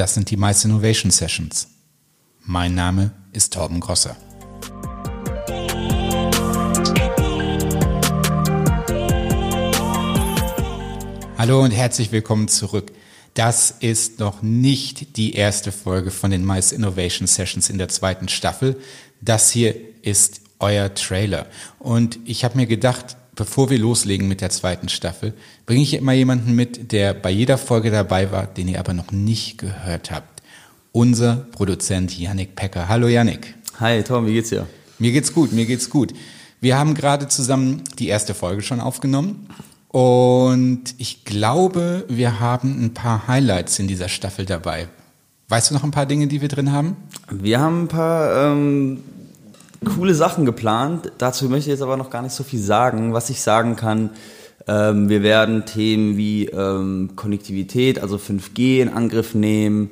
Das sind die Mice Innovation Sessions. Mein Name ist Torben Grosser. Hallo und herzlich willkommen zurück. Das ist noch nicht die erste Folge von den Mice Innovation Sessions in der zweiten Staffel. Das hier ist euer Trailer. Und ich habe mir gedacht, bevor wir loslegen mit der zweiten Staffel, bringe ich immer jemanden mit, der bei jeder Folge dabei war, den ihr aber noch nicht gehört habt. Unser Produzent Yannick Pecker. Hallo Yannick. Hi Tom, wie geht's dir? Mir geht's gut, mir geht's gut. Wir haben gerade zusammen die erste Folge schon aufgenommen und ich glaube, wir haben ein paar Highlights in dieser Staffel dabei. Weißt du noch ein paar Dinge, die wir drin haben? Wir haben ein paar ähm, coole Sachen geplant. Dazu möchte ich jetzt aber noch gar nicht so viel sagen. Was ich sagen kann, ähm, wir werden Themen wie ähm, Konnektivität, also 5G in Angriff nehmen.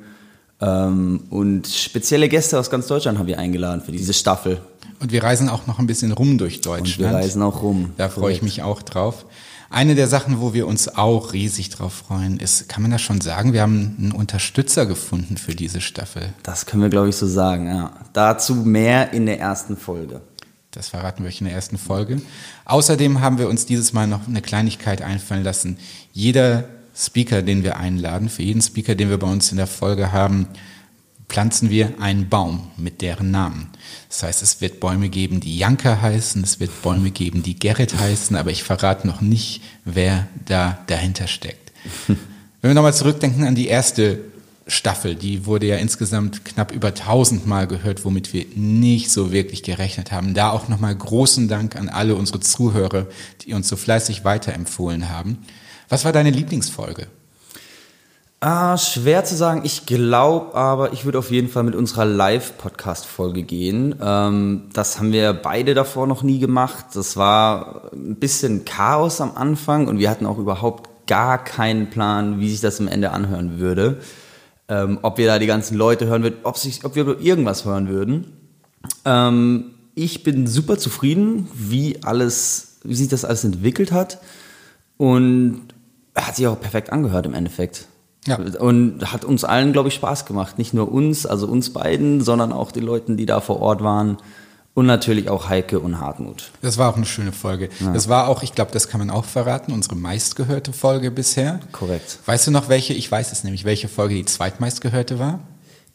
Ähm, und spezielle Gäste aus ganz Deutschland haben wir eingeladen für diese Staffel. Und wir reisen auch noch ein bisschen rum durch Deutschland. Und wir reisen auch rum. Da freue ich mich auch drauf. Eine der Sachen, wo wir uns auch riesig drauf freuen, ist, kann man das schon sagen, wir haben einen Unterstützer gefunden für diese Staffel. Das können wir, glaube ich, so sagen, ja. Dazu mehr in der ersten Folge. Das verraten wir euch in der ersten Folge. Außerdem haben wir uns dieses Mal noch eine Kleinigkeit einfallen lassen. Jeder Speaker, den wir einladen, für jeden Speaker, den wir bei uns in der Folge haben, pflanzen wir einen Baum mit deren Namen. Das heißt, es wird Bäume geben, die Janka heißen, es wird Bäume geben, die Gerrit heißen, aber ich verrate noch nicht, wer da dahinter steckt. Wenn wir nochmal zurückdenken an die erste Staffel, die wurde ja insgesamt knapp über 1000 Mal gehört, womit wir nicht so wirklich gerechnet haben. Da auch nochmal großen Dank an alle unsere Zuhörer, die uns so fleißig weiterempfohlen haben. Was war deine Lieblingsfolge? Ah, schwer zu sagen. Ich glaube aber, ich würde auf jeden Fall mit unserer Live-Podcast-Folge gehen. Ähm, das haben wir beide davor noch nie gemacht. Das war ein bisschen Chaos am Anfang und wir hatten auch überhaupt gar keinen Plan, wie sich das am Ende anhören würde. Ähm, ob wir da die ganzen Leute hören würden, ob, sich, ob wir irgendwas hören würden. Ähm, ich bin super zufrieden, wie alles, wie sich das alles entwickelt hat und hat sich auch perfekt angehört im Endeffekt. Ja. Und hat uns allen, glaube ich, Spaß gemacht. Nicht nur uns, also uns beiden, sondern auch den Leuten, die da vor Ort waren. Und natürlich auch Heike und Hartmut. Das war auch eine schöne Folge. Ja. Das war auch, ich glaube, das kann man auch verraten, unsere meistgehörte Folge bisher. Korrekt. Weißt du noch welche? Ich weiß es nämlich, welche Folge die zweitmeistgehörte war?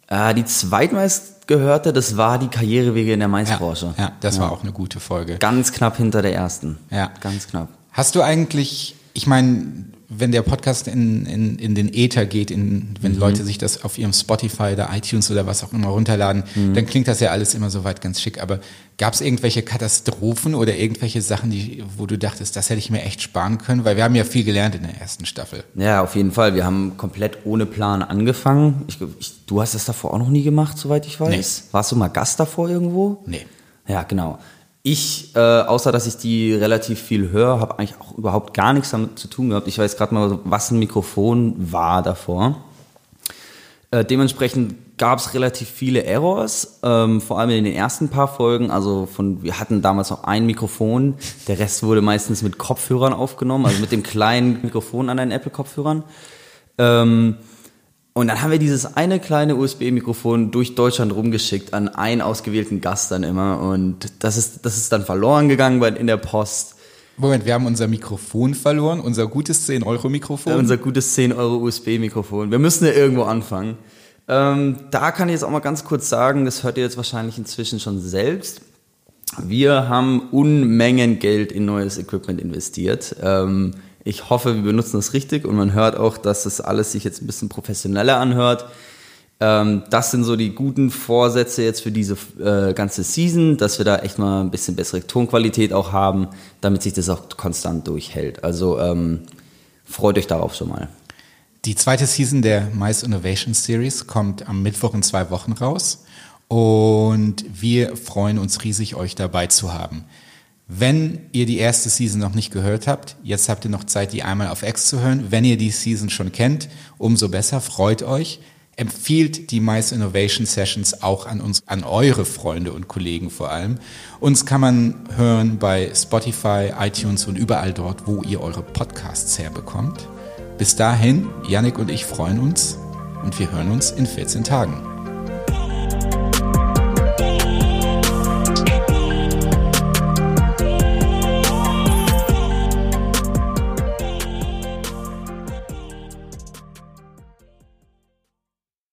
Äh, die zweitmeistgehörte, das war die Karrierewege in der Maisbranche. Ja, ja, das ja. war auch eine gute Folge. Ganz knapp hinter der ersten. Ja. Ganz knapp. Hast du eigentlich, ich meine, wenn der Podcast in, in, in den Äther geht, in, wenn mhm. Leute sich das auf ihrem Spotify oder iTunes oder was auch immer runterladen, mhm. dann klingt das ja alles immer soweit ganz schick. Aber gab es irgendwelche Katastrophen oder irgendwelche Sachen, die, wo du dachtest, das hätte ich mir echt sparen können? Weil wir haben ja viel gelernt in der ersten Staffel. Ja, auf jeden Fall. Wir haben komplett ohne Plan angefangen. Ich, ich, du hast das davor auch noch nie gemacht, soweit ich weiß. Nee. Warst du mal Gast davor irgendwo? Nee. Ja, genau. Ich, äh, außer dass ich die relativ viel höre, habe eigentlich auch überhaupt gar nichts damit zu tun gehabt. Ich weiß gerade mal, was ein Mikrofon war davor. Äh, dementsprechend gab es relativ viele Errors, ähm, vor allem in den ersten paar Folgen. Also von, wir hatten damals noch ein Mikrofon, der Rest wurde meistens mit Kopfhörern aufgenommen, also mit dem kleinen Mikrofon an deinen Apple-Kopfhörern. Ähm, und dann haben wir dieses eine kleine USB-Mikrofon durch Deutschland rumgeschickt an einen ausgewählten Gast dann immer. Und das ist, das ist dann verloren gegangen in der Post. Moment, wir haben unser Mikrofon verloren, unser gutes 10-Euro-Mikrofon. Ja, unser gutes 10-Euro-USB-Mikrofon. Wir müssen ja irgendwo anfangen. Ähm, da kann ich jetzt auch mal ganz kurz sagen, das hört ihr jetzt wahrscheinlich inzwischen schon selbst. Wir haben Unmengen Geld in neues Equipment investiert. Ähm, ich hoffe, wir benutzen das richtig und man hört auch, dass das alles sich jetzt ein bisschen professioneller anhört. Ähm, das sind so die guten Vorsätze jetzt für diese äh, ganze Season, dass wir da echt mal ein bisschen bessere Tonqualität auch haben, damit sich das auch konstant durchhält. Also ähm, freut euch darauf schon mal. Die zweite Season der Mice Innovation Series kommt am Mittwoch in zwei Wochen raus und wir freuen uns riesig, euch dabei zu haben. Wenn ihr die erste Season noch nicht gehört habt, jetzt habt ihr noch Zeit, die einmal auf X zu hören. Wenn ihr die Season schon kennt, umso besser, freut euch. Empfiehlt die Mice Innovation Sessions auch an uns, an eure Freunde und Kollegen vor allem. Uns kann man hören bei Spotify, iTunes und überall dort, wo ihr eure Podcasts herbekommt. Bis dahin, Yannick und ich freuen uns. und wir hören uns in 14 Tagen.